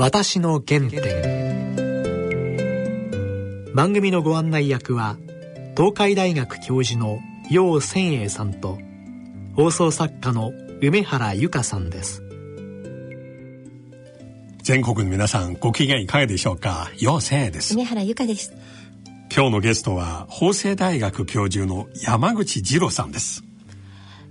私の原点。番組のご案内役は東海大学教授の楊千栄さんと放送作家の梅原由香さんです。全国の皆さんご機嫌いかがでしょうか？陽生です。梅原由香です。今日のゲストは法政大学教授の山口二郎さんです。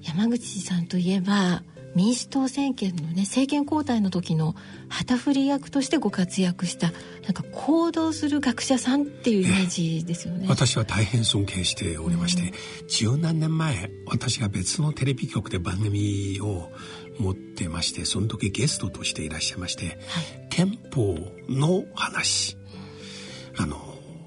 山口さんといえば民主党政権のね政権交代の時の旗振り役としてご活躍したなんか行動する学者さんっていうイメージですよね。私は大変尊敬しておりまして、十、うん、何年前私が別のテレビ局で番組を持ってましてその時ゲストとしていらっしゃいまして、はい、憲法の話あの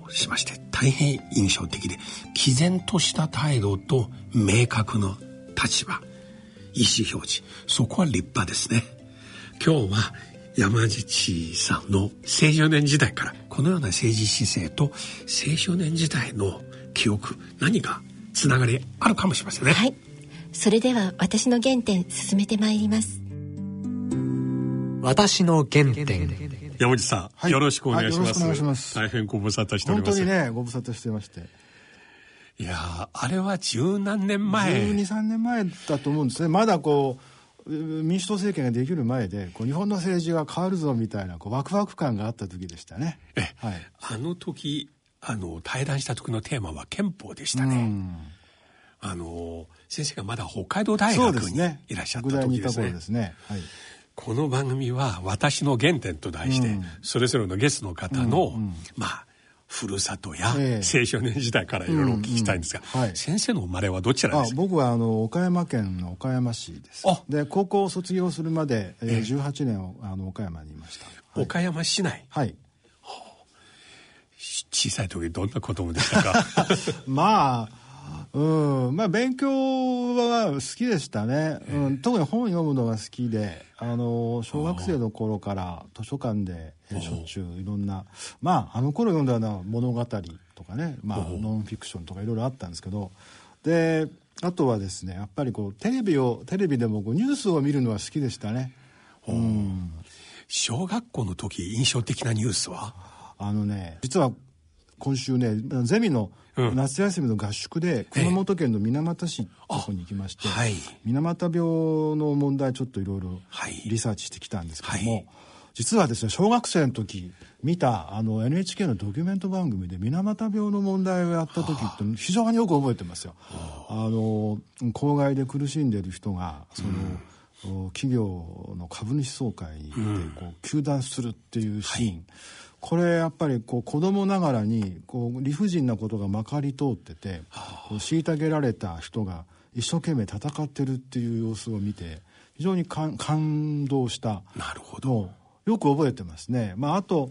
しまして大変印象的で毅然とした態度と明確な立場意思表示そこは立派ですね今日は山口さんの青少年時代からこのような政治姿勢と青少年時代の記憶何かつながりあるかもしれませんねはいそれでは私の原点進めてまいります私の原点山口さん、はい、よろしくお願いします。お願いします。大変ご無沙汰しております。本当にね、ご無沙汰してまして。いやあれは十何年前。12、3年前だと思うんですね。まだこう、民主党政権ができる前でこう日本の政治が変わるぞみたいなこうワクワク感があった時でしたね。え、はい、あの時あの対談した時のテーマは憲法でしたね。あの先生がまだ北海道大学にいらっしゃった時ですね。ですね。はい。この番組は「私の原点」と題して、それぞれのゲストの方の、まあふるさとや青少年時代からいろいろお聞きしたいんですが、先生の生まれはどちらですか？僕はあの岡山県の岡山市です。で高校を卒業するまで、えー、18年あの岡山にいました、岡山市内？はい。小さい時どんな子供でしたか？まあうん。まあ勉強は好きでしたね、うん、特に本読むのが好きであの小学生の頃から図書館でしょっちゅういろんなまああの頃読んだような物語とかね、まあ、ノンフィクションとかいろいろあったんですけどであとはですねやっぱりこうテレビをテレビでもこうニュースを見るのは好きでしたね。うん、小学校の時印象的なニュースは？あのね実は今週ねゼミの夏休みの合宿で熊本県の水俣市の方に行きまして、はい、水俣病の問題ちょっといろいろリサーチしてきたんですけども、はい、実はですね小学生の時見たあの NHK のドキュメント番組で水俣病の問題をやった時って非常によく覚えてますよ。あ。の公害で苦しんでいる人がその、うん、企業の株主総会に行ってこう糾弾するっていうシーン、はいこれやっぱりこう子供ながらにこう理不尽なことがまかり通ってて、こう虐げられた人が一生懸命戦ってるっていう様子を見て非常に感動した。なるほど。よく覚えてますね。まあ、あと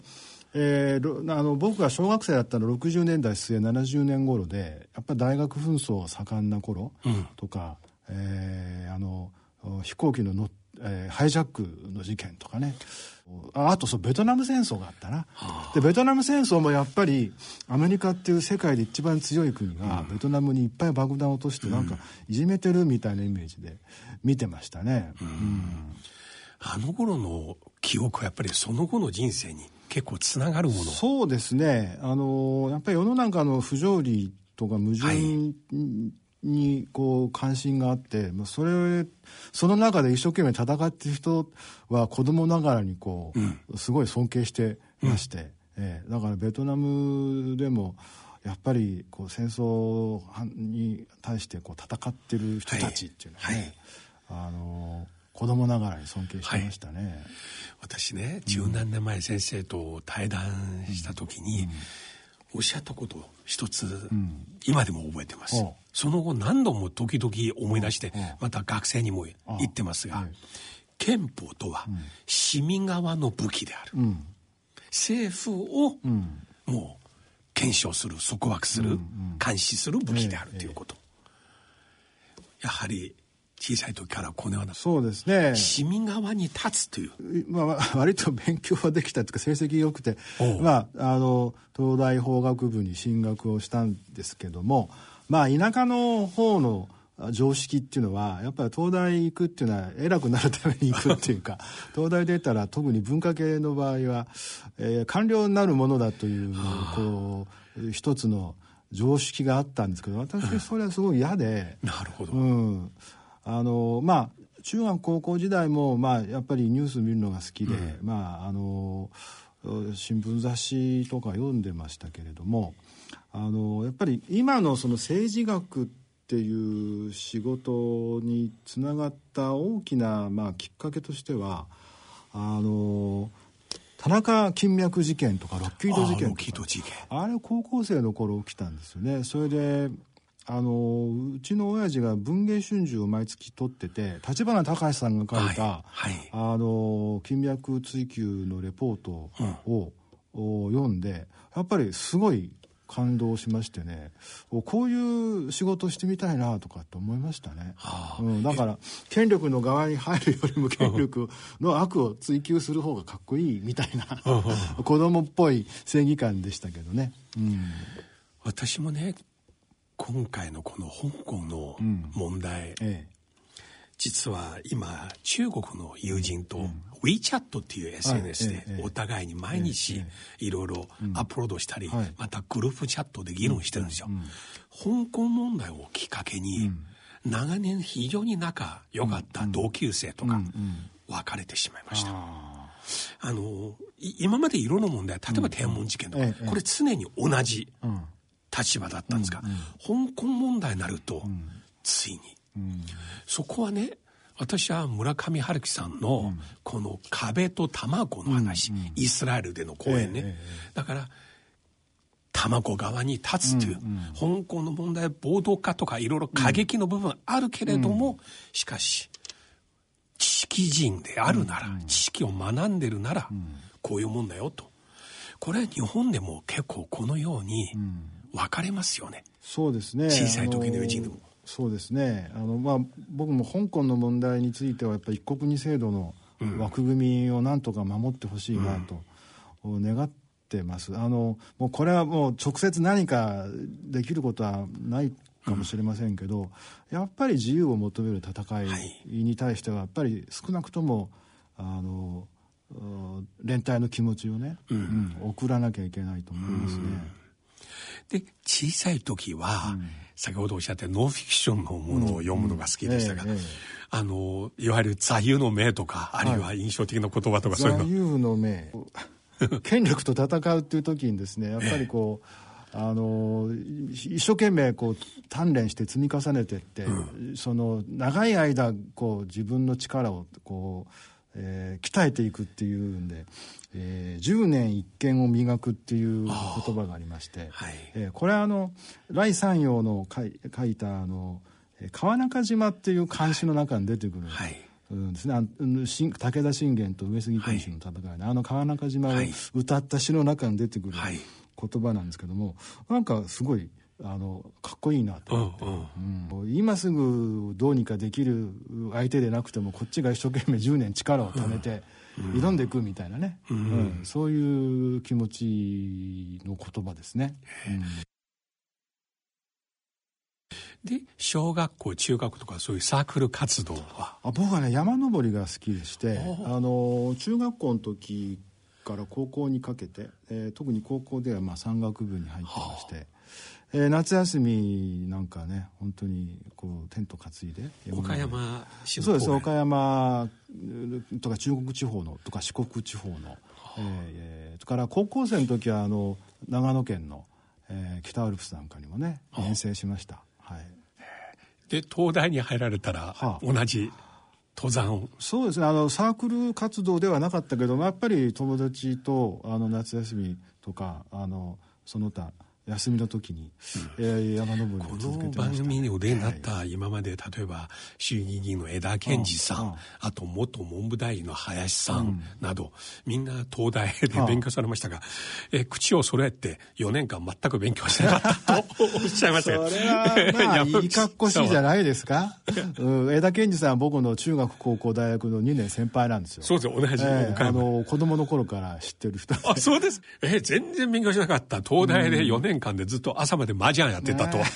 えー、あの僕が小学生だったの60年代末70年頃でやっぱり大学紛争盛んな頃とか、うん、えー、あの飛行機の乗っえー、ハイジャックの事件とかね。あとそうベトナム戦争があったな、でベトナム戦争もやっぱりアメリカっていう世界で一番強い国がベトナムにいっぱい爆弾を落としてなんかいじめてるみたいなイメージで見てましたね、うん、うん、あの頃の記憶はやっぱりその後の人生に結構つながるもの。そうですね。あのやっぱり世の中の不条理とか矛盾、はいにこう関心があってそれその中で一生懸命戦ってる人は子供ながらにこう、うん、すごい尊敬してまして、うん、えー、だからベトナムでもやっぱりこう戦争に対してこう戦ってる人たちっていうのはね、はい。はい、あの子供ながらに尊敬してましたね、はい、私ね十何年前先生と対談した時に、うん。おっしゃったこと一つ、うん、今でも覚えてます。その後何度も時々思い出して、また学生にも言ってますが、憲法とは市民側の武器である。うん、政府をもう検証する、束縛する、監視する武器であるということ。やはり小さい時からこのようなそうですね。市民側に立つという、まあ、割と勉強はできたというか成績良くて、まあ、あの東大法学部に進学をしたんですけども、まあ、田舎の方の常識っていうのはやっぱり東大行くっていうのは偉くなるために行くっていうか 東大出たら特に文化系の場合は、えー、官僚になるものだというこう一つの常識があったんですけど私それはすごい嫌でなるほど、うん、あのまあ中学高校時代も、まあ、やっぱりニュース見るのが好きで、うん、まああの新聞雑誌とか読んでましたけれどもあのやっぱり今のその政治学っていう仕事につながった大きな、まあ、きっかけとしてはあの田中金脈事件とかロッキード事件あれ高校生の頃起きたんですよね。それであのうちの親父が文藝春秋を毎月取ってて立花隆さんが書いた、はいはい、あの金脈追求のレポートを、うん、読んでやっぱりすごい感動しましてねこういう仕事してみたいなとかって思いましたね、はあ、うん、だから権力の側に入るよりも権力の悪を追求する方がかっこいいみたいな子供っぽい正義感でしたけどね、うん、私もね今回のこの香港の問題、うんええ、実は今中国の友人と WeChat っていう SNS でお互いに毎日いろいろアップロードしたり、またグループチャットで議論してるんですよ。香港問題をきっかけに、長年非常に仲良かった同級生とか別れてしまいました。あの今までいろんな問題例えば天安門事件とか、これ常に同じ立場だったんですが、香港問題になると、ついに、そこはね私は村上春樹さんのこの壁と卵の話、イスラエルでの講演ね、だから卵側に立つという、香港の問題暴動化とかいろいろ過激の部分あるけれども、しかし知識人であるなら、知識を学んでるなら、こういうもんだよと。これ日本でも結構このように、分かれますよね。そうですね。小さい時の友人でもそうですね。あの、まあ、僕も香港の問題についてはやっぱり一国二制度の枠組みをなんとか守ってほしいなと願ってます、あのもうこれはもう直接何かできることはないかもしれませんけど、うん、やっぱり自由を求める戦いに対してはやっぱり少なくともあの連帯の気持ちをね、うん、うん、送らなきゃいけないと思いますね。うんで、小さい時は、うん、先ほどおっしゃったノンフィクションのものを読むのが好きでしたが、うんええ。あの、いわゆる座右の銘とか、あるいは印象的な言葉とか、そういうの。座右の銘。権力と戦うっていう時にですね、やっぱりこう、あの一生懸命こう鍛錬して積み重ねてって、うん、その長い間こう自分の力をこう、えー、鍛えていくっていうんでえー、10年一見を磨くっていう言葉がありまして、はい、えー、これはあの来山陽の書い書いたあの川中島っていう漢詩の中に出てくる、はい、うんですね、武田信玄と上杉謙信の戦いで、はい、あの川中島を歌った詩の中に出てくる言葉なんですけども、なんかすごいあのかっこいいなと思って、うんうん、今すぐどうにかできる相手でなくてもこっちが一生懸命10年力を貯めて、挑んでいくみたいなね、うん、そういう気持ちの言葉ですね。で小学校中学とかそういうサークル活動は？あ僕はね山登りが好きでしてあの中学校の時から高校にかけて、えー、特に高校ではまあ山岳部に入ってまして。えー、夏休みなんかね本当にこうテント担いで。岡山そうです岡山とか中国地方のとか四国地方の、えー、から高校生の時はあの長野県の、えー、北アルプスなんかにもね遠征しました、はい、で東大に入られたら、はあ、同じ登山そうですね。あのサークル活動ではなかったけどやっぱり友達とあの夏休みとかあのその他休みの時に、うん、えー、山登りを続けてました。この番組にお出になった今まで、例えば衆議院議員の枝健二さん、あと元文部大臣の林さんなど、みんな東大で勉強されましたが、え口を揃えて4年間全く勉強してなかったと おっしゃいました。けどそれはまあ いいかっこしいじゃないですか、うん、枝健二さんは僕の中学高校大学の2年先輩なんですよ。そうです同じ、えー、あの子供の頃から知ってる人あそうです。えー、全然勉強しなかった。東大で4年間でずっと朝まで麻雀やってたと。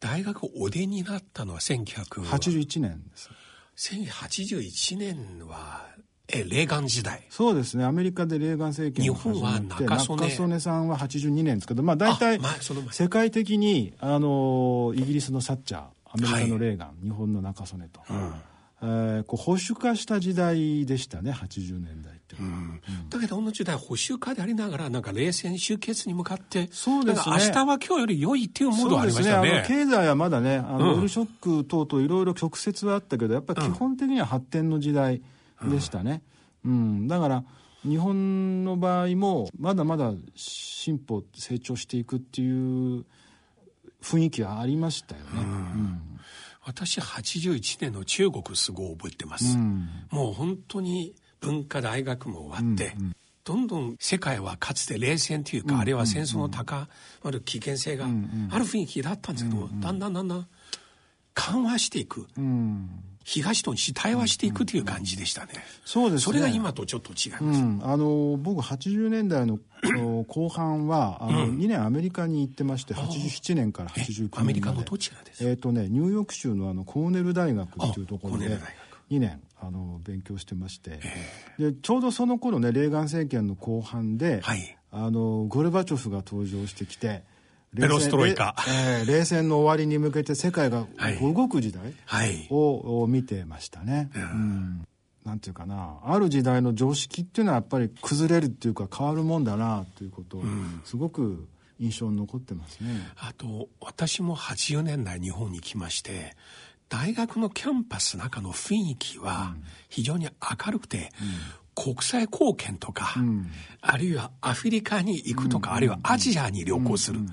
大学お出になったのは1981年です。1981年はえレーガン時代。そうですね。アメリカでレーガン政権日本は中曽根。中曽根さんは82年です。けどまあ大体世界的にあのイギリスのサッチャーアメリカのレーガン、はい、日本の中曽根と、うん。えー、こう保守化した時代でしたね。80年代うん、だけどこの時代保守化でありながらなんか冷戦終結に向かってそうですね。明日は今日より良いっていうモードありましたね、ね、経済はまだねあの、オイルショック等々いろいろ曲折はあったけどやっぱり基本的には発展の時代でしたね、うん、うん、だから日本の場合もまだまだ進歩成長していくっていう雰囲気はありましたよね、うん。私81年の中国すごい覚えてます、うん、もう本当に文化大学も終わって、うんうん、どんどん世界はかつて冷戦というか、うんうん、あるいは戦争の高まる危険性がある雰囲気だったんですけど、うんうん、だんだんだんだん緩和していく、うん、東と西対話していくという感じでしたね、そうです、ね、それが今とちょっと違います、あの僕80年代の 後半はあの、2年アメリカに行ってまして87年から89年アメリカのどちらですえっ、ー、とねニューヨーク州のあのコーネル大学っていうところで2年あの勉強してまして。でちょうどその頃ねレーガン政権の後半で、はい、あのゴルバチョフが登場してきてペロストロイカ、えー、冷戦の終わりに向けて世界が動く時代を、はい、見てましたね。うん。なんていうかな。ある時代の常識っていうのはやっぱり崩れるっていうか変わるもんだなということをすごく印象に残ってますね。あと私も80年代日本に来まして大学のキャンパスの中の雰囲気は非常に明るくて、国際貢献とか、うん、あるいはアフリカに行くとか、うん、あるいはアジアに旅行する、うん、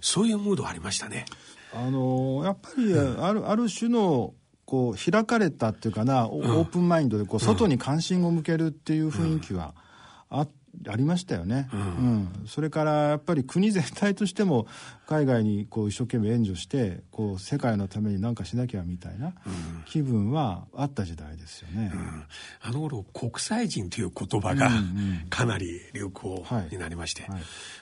そういうムードありましたね。あのやっぱりある,、ある種のこう開かれたっていうかな、オープンマインドでこう外に関心を向けるっていう雰囲気はあっありましたよね、うん、うん、それからやっぱり国全体としても海外にこう一生懸命援助してこう世界のために何かしなきゃみたいな気分はあった時代ですよね、うん、あの頃国際人という言葉がかなり流行になりまして、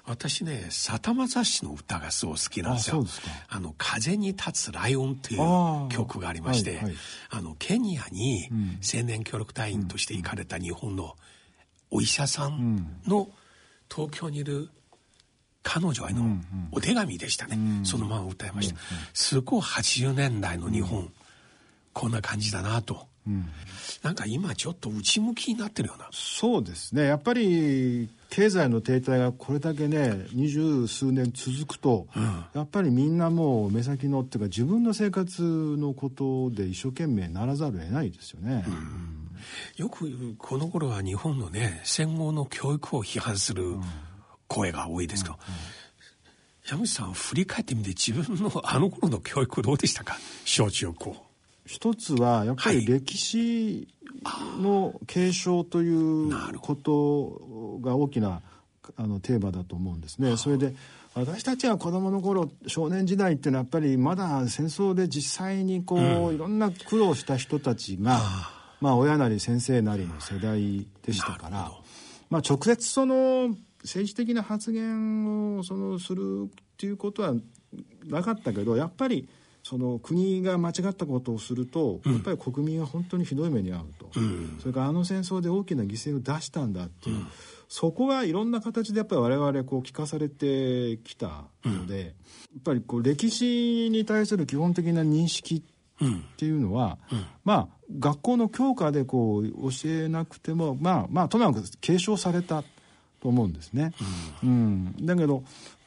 私ねさだまさしの歌がすごい好きなんですよ。あの風に立つライオンという曲がありまして、はいはい、あのケニアに青年協力隊員として行かれた日本の、うんお医者さんの東京にいる彼女へのお手紙でしたね、うん。うん、そのまま歌いました、うんうん、すごい80年代の日本、うん、こんな感じだなと、うん、なんか今ちょっと内向きになってるような。そうですね。やっぱり経済の停滞がこれだけね二十数年続くと、うん、やっぱりみんなもう目先のっていうか自分の生活のことで一生懸命ならざるを得ないですよね、うんよくこの頃は日本のね戦後の教育を批判する声が多いですけど、山口さん振り返ってみて自分のあの頃の教育どうでしたか？小中高。一つはやっぱり歴史の継承ということが大きなあのテーマだと思うんですね。それで私たちは子供の頃少年時代っていうのはやっぱりまだ戦争で実際にこう、うん、いろんな苦労した人たちがまあ、親なり先生なりの世代でしたから、まあ、直接その政治的な発言をそのするっていうことはなかったけどやっぱりその国が間違ったことをすると、やっぱり国民は本当にひどい目に遭うと、うん、それからあの戦争で大きな犠牲を出したんだっていう、うん、そこがいろんな形でやっぱり我々こう聞かされてきたので、うん、やっぱりこう歴史に対する基本的な認識っていうのは、うん、まあ学校の教科でこう教えなくてもまあまあとにかく継承されたと思うんですね。うん、うん、だけど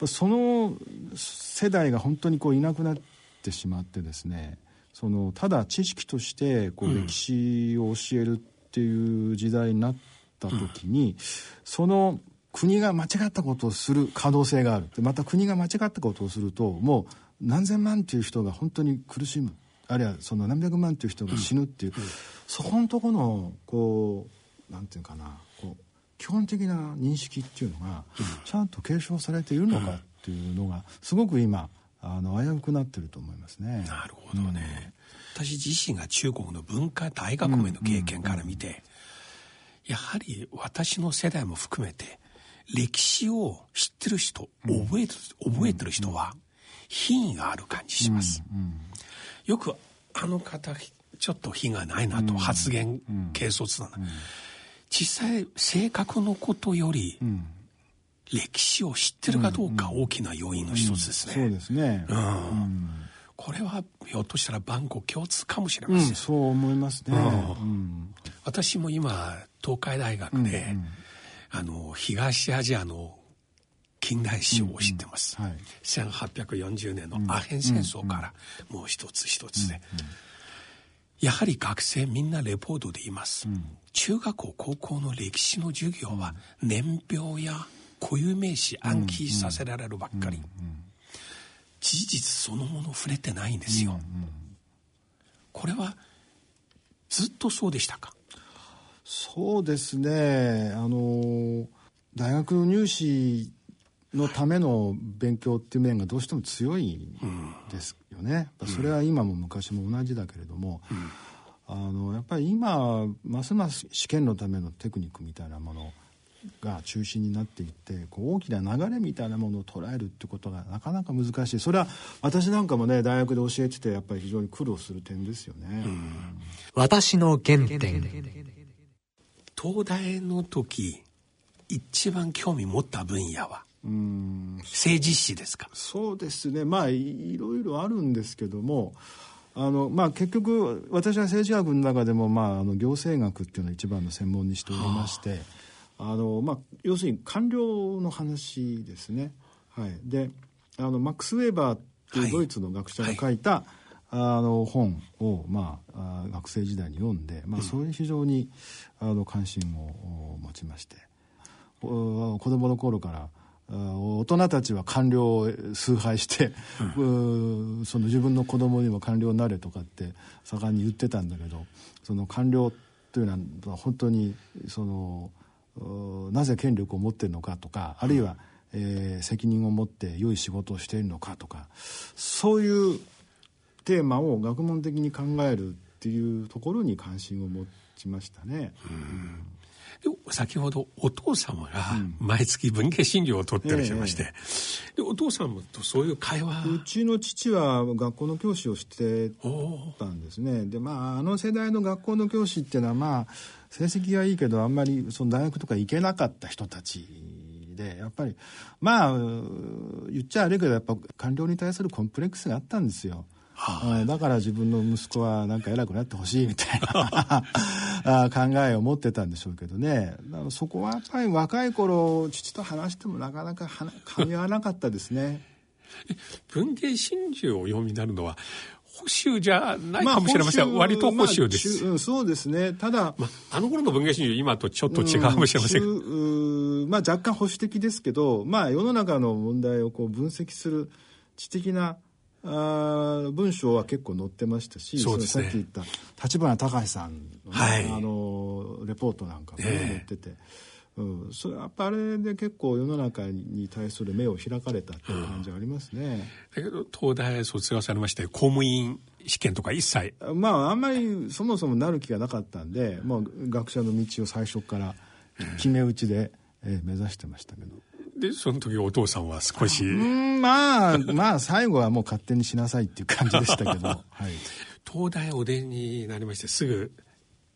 その世代が本当にこういなくなってしまってですねそのただ知識としてこう歴史を教えるっていう時代になった時に、その国が間違ったことをする可能性がある。また国が間違ったことをするともう何千万っていう人が本当に苦しむあるいはその何百万という人が死ぬっていう、うん。うん、そこのとこのこうなんていうかなこう基本的な認識っていうのがちゃんと継承されているのかっていうのがすごく今あの危うくなってると思いますね。なるほどね、うん、私自身が中国の文化大学名の経験から見て、やはり私の世代も含めて歴史を知ってる人覚えてる覚えてる人は品位がある感じします、うん。うん、よくあの方ちょっと品がないなと発言、軽率だな、実際性格のことより、歴史を知ってるかどうか大きな要因の一つですね、そうですね、うん。これはひょっとしたら万国共通かもしれません、うん、そう思いますね、うん、私も今東海大学で、うんうん、あの東アジアの近代史を知ってます、うんうんはい、1840年のアヘン戦争からもう一つ一つで、やはり学生みんなレポートで言います、うん、中学校高校の歴史の授業は年表や固有名詞暗記させられるばっかり、事実そのもの触れてないんですよ、これはずっとそうでしたか？そうですね。あの大学入試のための勉強っていう面がどうしても強いですよね、うん、それは今も昔も同じだけれども、うん、あのやっぱり今ますます試験のためのテクニックみたいなものが中心になっていってこう大きな流れみたいなものを捉えるってことがなかなか難しい。それは私なんかもね大学で教えててやっぱり非常に苦労する点ですよね。私の原点。東大の時一番興味持った分野は？うん。政治史ですか。そうですね。まあいろいろあるんですけどもあのまあ、結局私は政治学の中でも、まあ、あの行政学っていうのを一番の専門にしておりまして、あ。の、まあ、要するに官僚の話ですね。はい、であのマックス・ウェーバーっていうドイツの学者が書いた、はい。あの本を、まあ、学生時代に読んで、まあ、そういう非常に、あの関心を持ちまして子供の頃から大人たちは官僚を崇拝して、うん、その自分の子供にも官僚になれとかって盛んに言ってたんだけどその官僚というのは本当にそのなぜ権力を持ってるのかとかあるいは、えー、責任を持って良い仕事をしているのかとかそういうテーマを学問的に考えるっていうところに関心を持ちましたね。うん先ほどお父様が毎月文系診療を取ってらっしゃいまして、うんお父さんもとそういう会話。うちの父は学校の教師をしてたんですね。でまああの世代の学校の教師っていうのはまあ成績がいいけどあんまりその大学とか行けなかった人たちでやっぱりまあ言っちゃ悪いけどやっぱ官僚に対するコンプレックスがあったんですよ。はあ、だから自分の息子はなんか偉くなってほしいみたいな 考えを持ってたんでしょうけどね。そこはやっぱり若い頃父と話してもなかなか噛み合わなかったですね。文芸真珠をお読みになるのは保守じゃないかもしれません、まあ、割と保守です、まあ、そうですね。ただ、まあ、あの頃の文芸真珠今とちょっと違うかもしれません、うん、まあ、若干保守的ですけど、まあ、世の中の問題をこう分析する知的なあ文章は結構載ってましたしそうです、ね、さっき言った立花隆さんの、ねはい、あのレポートなんかも、ね、載ってて。うん、それやっぱあれで結構世の中に対する目を開かれたっていう感じはありますね、うん、だけど東大卒業されまして公務員試験とか一切。まああんまりそもそもなる気がなかったんで、まあ、学者の道を最初から決め打ちで、えー、目指してましたけどでその時お父さんは少しうんまあまあ最後はもう勝手にしなさいっていう感じでしたけど、はい、東大お出になりましてすぐ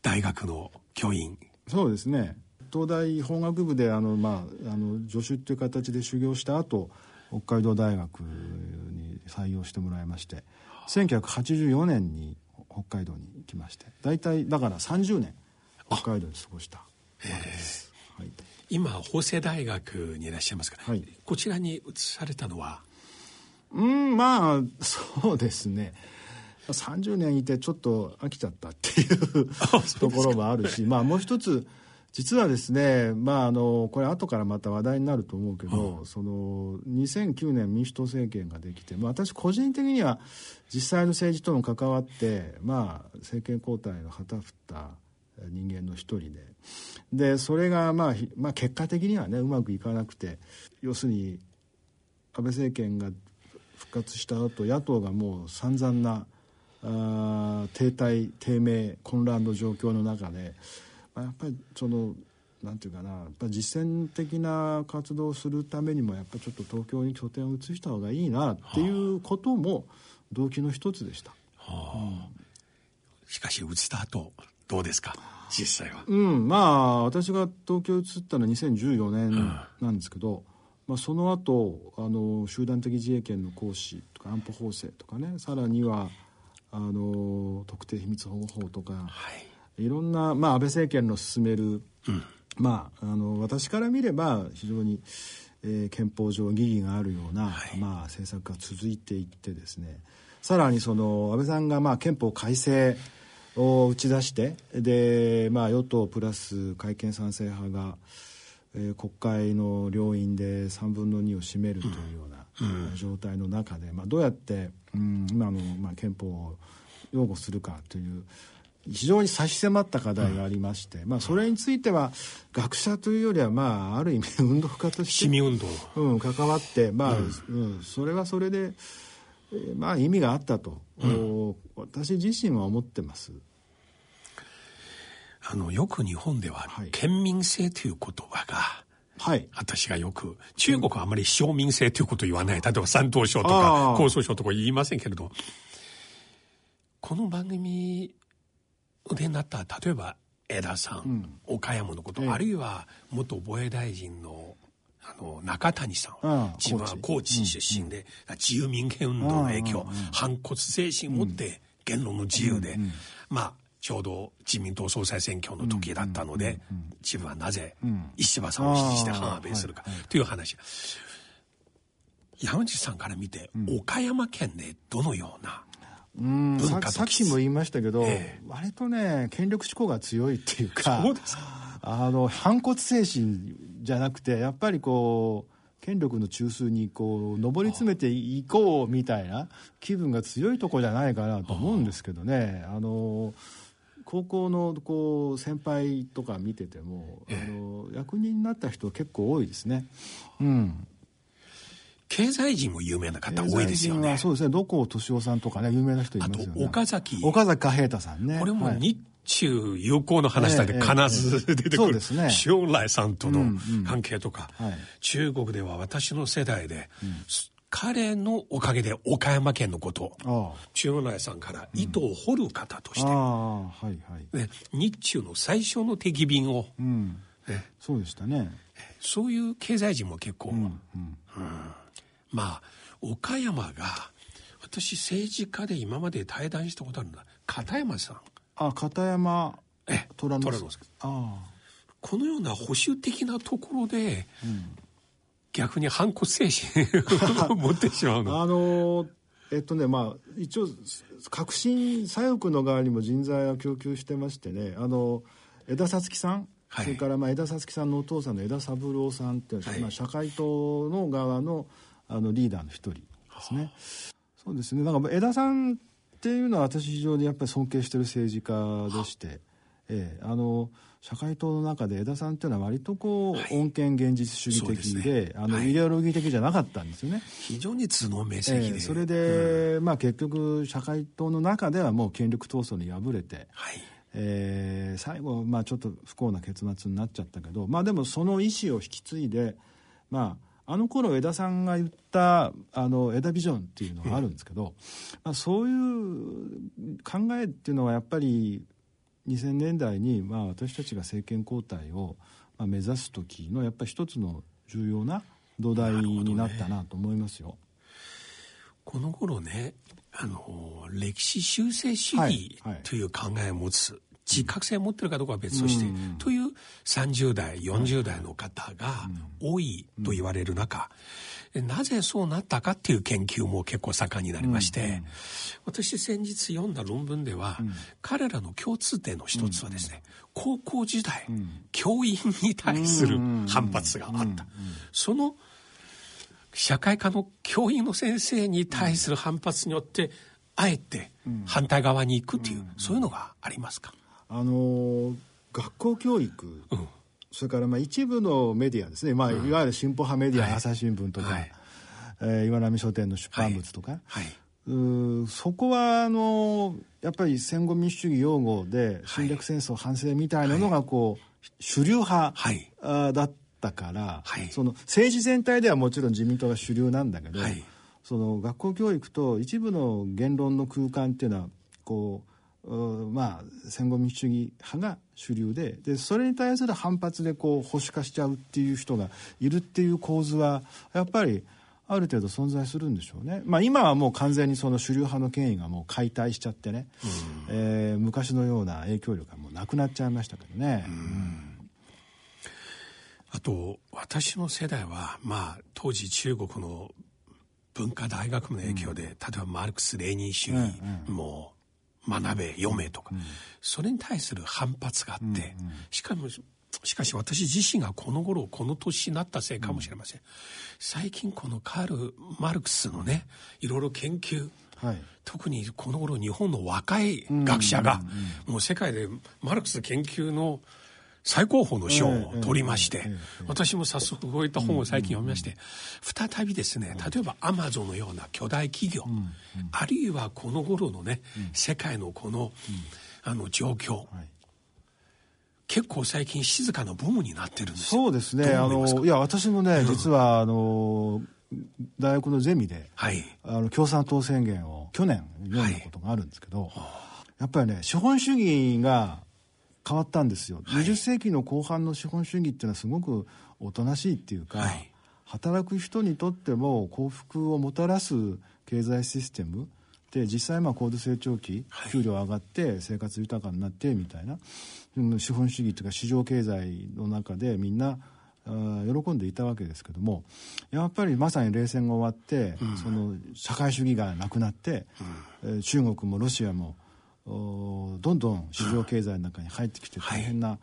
大学の教員。そうですね。東大法学部であの、まあ、あの助手っていう形で修行した後北海道大学に採用してもらいまして1984年に北海道に来まして大体だから30年北海道に過ごしたわけです。はい。今法政大学にいらっしゃいますが、はい、こちらに移されたのは？うんまあそうですね。30年いてちょっと飽きちゃったっていうところもあるしまあもう一つ実はですねまああのこれ後からまた話題になると思うけど、うん、その2009年民主党政権ができて、まあ、私個人的には実際の政治との関わってまあ政権交代の旗振った人間の一人で。でそれが、まあ、まあ結果的にはねうまくいかなくて要するに安倍政権が復活した後野党がもう散々なあ停滞低迷混乱の状況の中で、まあ、やっぱりそのなんていうかなやっぱ実践的な活動をするためにもやっぱちょっと東京に拠点を移した方がいいなっていうことも動機の一つでした。はあ、うん、しかし移った後どうですか？実際は。うん。まあ私が東京移ったのは2014年なんですけど、うん、まあ、その後あの集団的自衛権の行使とか安保法制とかねさらにはあの特定秘密保護法とか、はい、いろんな、まあ、安倍政権の進める、うん、まあ、あの私から見れば非常に、えー、憲法上疑義があるような、はい、まあ、政策が続いていってですね。さらにその安倍さんが、まあ、憲法改正を打ち出してで、まあ、与党プラス改憲賛成派が、えー、国会の両院で3分の2を占めるというような、うん、状態の中で、まあ、どうやって、うん、今の、まあ、憲法を擁護するかという非常に差し迫った課題がありまして、うん、まあ、それについては学者というよりは、まあ、ある意味運動家として市民運動、うん、関わって、まあうん。それはそれで、えー、まあ、意味があったと、私自身は思ってます。あのよく日本では県民性という言葉が、はい、私がよく中国はあまり商民性ということを言わない。例えば山東省とか江蘇省とか言いませんけれどこの番組でなった例えば江田さん、うん、岡山のこと、ええ、あるいは元防衛大臣のあの中谷さん。自分は高知出身で、うん、自由民権運動の影響、反骨精神を持って言論の自由で、まあちょうど自民党総裁選挙の時だったので、自分はなぜ石破さんを支持して反安倍するかという話。山内さんから見て、岡山県でどのようなうん。ささっきも言いましたけど、えー、割とね権力志向が強いっていうかそうですか。あの反骨精神じゃなくてやっぱりこう権力の中枢にこう上り詰めていこうみたいな気分が強いとこじゃないかなと思うんですけどねあの高校のこう先輩とか見てても、えあの役人になった人結構多いですね。うん経済人も有名な方多いですよね。そうですね。土光敏夫さんとかね、有名な人いますよね。あと、岡崎。岡崎貨幣太さんね。これも日中友好の話だけ必ず出てくる。将来さんとの関係とか、中国では私の世代で、彼のおかげで岡山県のこと中内さんから糸を掘る方として、日中の最初の敵便を、うん、そうでしたね。そういう経済人も結構、まあ岡山が私政治家で今まで対談したことあるんだ片山さんあ片山虎之助。あこのような保守的なところで、逆に反骨精神を持ってしまうの。あのえっとねまあ一応革新左翼の側にも人材を供給してましてね。あの枝さつきさん、はい、それからまあ枝さつきさんのお父さんの枝三郎さんって、はい、まあ、社会党の側のあのリーダーの一人ですね。そうですね。なんか枝さんっていうのは私非常にやっぱり尊敬してる政治家でして、ええ、あの社会党の中で江田さんっていうのは割とこう、はい、穏健現実主義的で、ね、あの、はい、イデオロギー的じゃなかったんですよね。非常に頭脳明晰で、えー、それで、うん、まあ結局社会党の中ではもう権力闘争に敗れて、はい、えー、最後まあちょっと不幸な結末になっちゃったけどまあでもその意思を引き継いでまああの頃江田さんが言ったあの江田ビジョンっていうのがあるんですけど、うん、まあ、そういう考えっていうのはやっぱり2000年代にまあ私たちが政権交代をまあ目指す時のやっぱり一つの重要な土台になったなと思いますよ。ね、この頃ねあの歴史修正主義という考えを持つ、自覚性を持ってるかどうかは別として、うん、という30代40代の方が多いと言われる中、うんなぜそうなったかっていう研究も結構盛んになりまして、私先日読んだ論文では、うん、彼らの共通点の一つはですね、高校時代、うん、教員に対する反発があった、その社会科の教員の先生に対する反発によって、あえて反対側に行くっていう、そういうのがありますか？あのー、学校教育、うん。それからまあ一部のメディアですね、まあ、いわゆる進歩派メディア、はい、朝日新聞とか、はい、えー、岩波書店の出版物とか、はい。はい、うそこはあのやっぱり戦後民主主義擁護で侵略戦争反省みたいなのがこう、主流派、はい、だったから、はい、その政治全体ではもちろん自民党が主流なんだけど、はい、その学校教育と一部の言論の空間っていうのはこうまあ戦後民主主義派が主流ででそれに対する反発でこう保守化しちゃうっていう人がいるっていう構図はやっぱりある程度存在するんでしょうね、まあ、今はもう完全にその主流派の権威がもう解体しちゃってね、うん、えー、昔のような影響力がもうなくなっちゃいましたけどね。うん。あと私の世代はまあ当時中国の文化大学の影響で、うん、例えばマルクス・レーニン主義も学べ読めとか、うん、それに対する反発があって、うんしかもしかし私自身がこの頃この年になったせいかもしれません、最近このカール・マルクスのねいろいろ研究はい、特にこの頃日本の若い学者が、もう世界でマルクス研究の最高峰の賞を取りまして、私も早速こういった本を最近読みまして、再びですね、例えばアマゾンのような巨大企業、あるいはこの頃のね、世界のこの、あの状況、結構最近静かなブームになってるんですそうですね。あの、いや、私もね、実は、あの、大学のゼミで、はい、あの共産党宣言を去年読んだことがあるんですけど、はい、やっぱりね資本主義が変わったんですよ、はい、20世紀の後半の資本主義っていうのはすごくおとなしいっていうか、はい、働く人にとっても幸福をもたらす経済システムで実際まあ高度成長期、給料上がって生活豊かになってみたいな、資本主義というか市場経済の中でみんな喜んでいたわけですけどもやっぱりまさに冷戦が終わって、うん、その社会主義がなくなって、うん、中国もロシアもどんどん市場経済の中に入ってきて大変な、は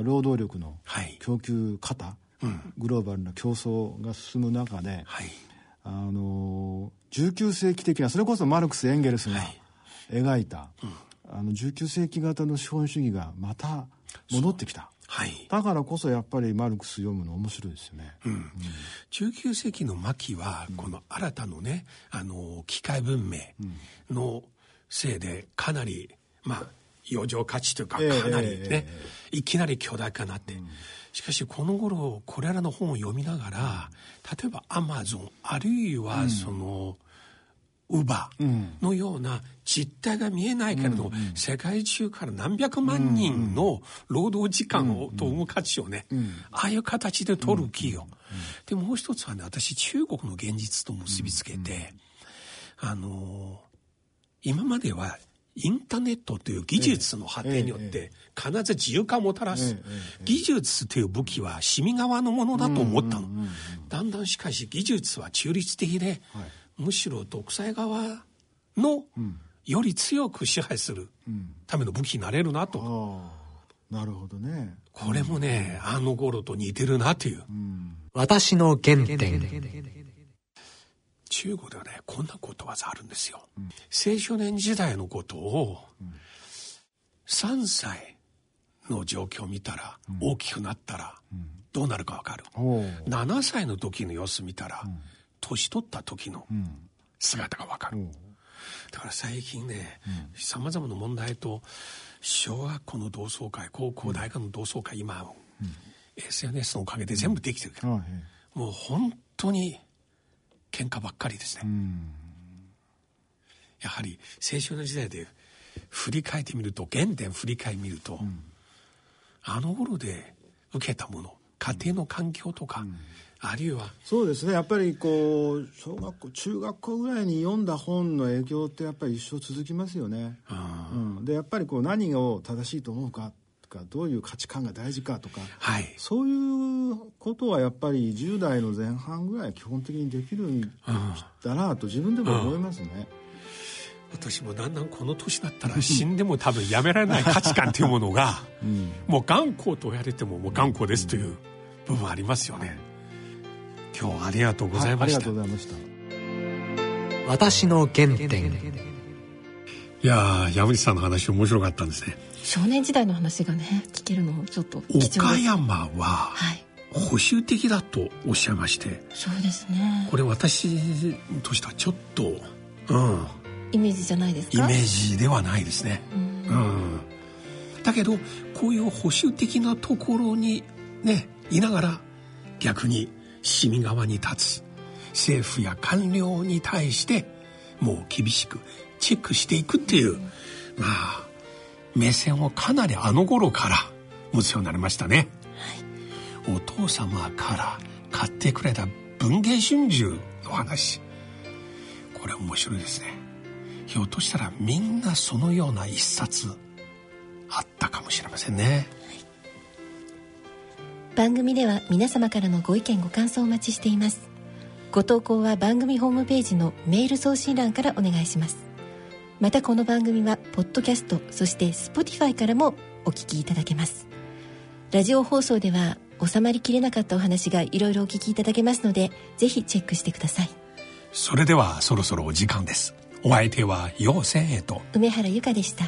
い、労働力の供給方、はい、グローバルな競争が進む中で、はい、あの19世紀的なそれこそマルクス・エンゲルスが描いた、あの19世紀型の資本主義がまた戻ってきた。はい、だからこそやっぱりマルクス読むの面白いですよね。うん。うん、19世紀の末期はこの新たのね、あの機械文明のせいでかなりまあ余剰価値というかかなりね、いきなり巨大化になって、しかしこの頃これらの本を読みながら例えばアマゾンあるいはその、ウバのような実態が見えないけれど、世界中から何百万人の労働時間を、と生む価値をね、ああいう形で取る企業、でもう一つはね私中国の現実と結びつけて、あの今まではインターネットという技術の発展によって必ず自由化をもたらす。技術という武器は市民側のものだと思ったの。だんだんしかし技術は中立的でむしろ独裁側のより強く支配するための武器になれるなと。なるほどね。これもねあの頃と似てるなという。私の原点中国ではねこんなことわざあるんですよ、うん、青少年時代のことを3歳の状況を見たら、大きくなったらどうなるか分かる、う。ん、7歳の時の様子見たら、年取った時の姿が分かる、だから最近ねさまざまな問題と小学校の同窓会高校大学の同窓会今、SNS のおかげで全部できてるけど、もう本当に喧嘩ばっかりですね。やはり青春の時代で振り返ってみると原点振り返ってみると、うん、あの頃で受けたもの家庭の環境とか、うん、あるいはそうですね。やっぱりこう小学校中学校ぐらいに読んだ本の影響ってやっぱり一生続きますよね。うん、でやっぱりこう何を正しいと思うかかどういう価値観が大事かとか、はい、そういうことはやっぱり10代の前半ぐらい基本的にできるんだなと自分でも思いますね。私もだんだんこの年だったら死んでも多分やめられない価値観というものが、うん、もう頑固と言われてももう頑固ですという部分ありますよね。今日ありがとうございました。はい、ありがとうございました。私の原点。いや山口さんの話面白かったんですね。少年時代の話がね聞けるのちょっと岡山は保守的だとおっしゃいまして、そうですね。これ私としてはちょっとうん。イメージじゃないですか？イメージではないですね。うん、だけどこういう保守的なところにねいながら逆に市民側に立つ政府や官僚に対してもう厳しくチェックしていくっていう、まあ目線をかなりあの頃から持つようになりましたね、はい、お父様から買ってくれた文藝春秋の話。これ面白いですね。ひょっとしたらみんなそのような一冊あったかもしれませんね、はい、番組では皆様からのご意見ご感想をお待ちしています。ご投稿は番組ホームページのメール送信欄からお願いします。またこの番組はポッドキャストそして Spotify からもお聞きいただけます。ラジオ放送では収まりきれなかったお話がいろいろお聞きいただけますのでぜひチェックしてください。それではそろそろお時間です。お相手は陽千恵と。梅原由香でした